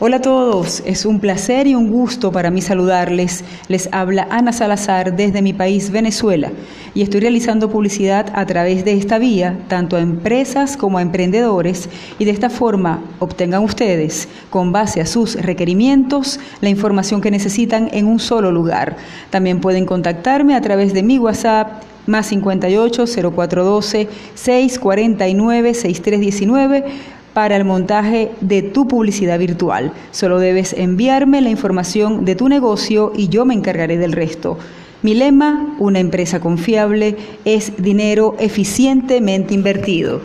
Hola a todos, es un placer y un gusto para mí saludarles. Les habla Ana Salazar desde mi país Venezuela y estoy realizando publicidad a través de esta vía, tanto a empresas como a emprendedores, y de esta forma obtengan ustedes, con base a sus requerimientos, la información que necesitan en un solo lugar. También pueden contactarme a través de mi WhatsApp más 58 0412 649 6319 para el montaje de tu publicidad virtual. Solo debes enviarme la información de tu negocio y yo me encargaré del resto. Mi lema, una empresa confiable, es dinero eficientemente invertido.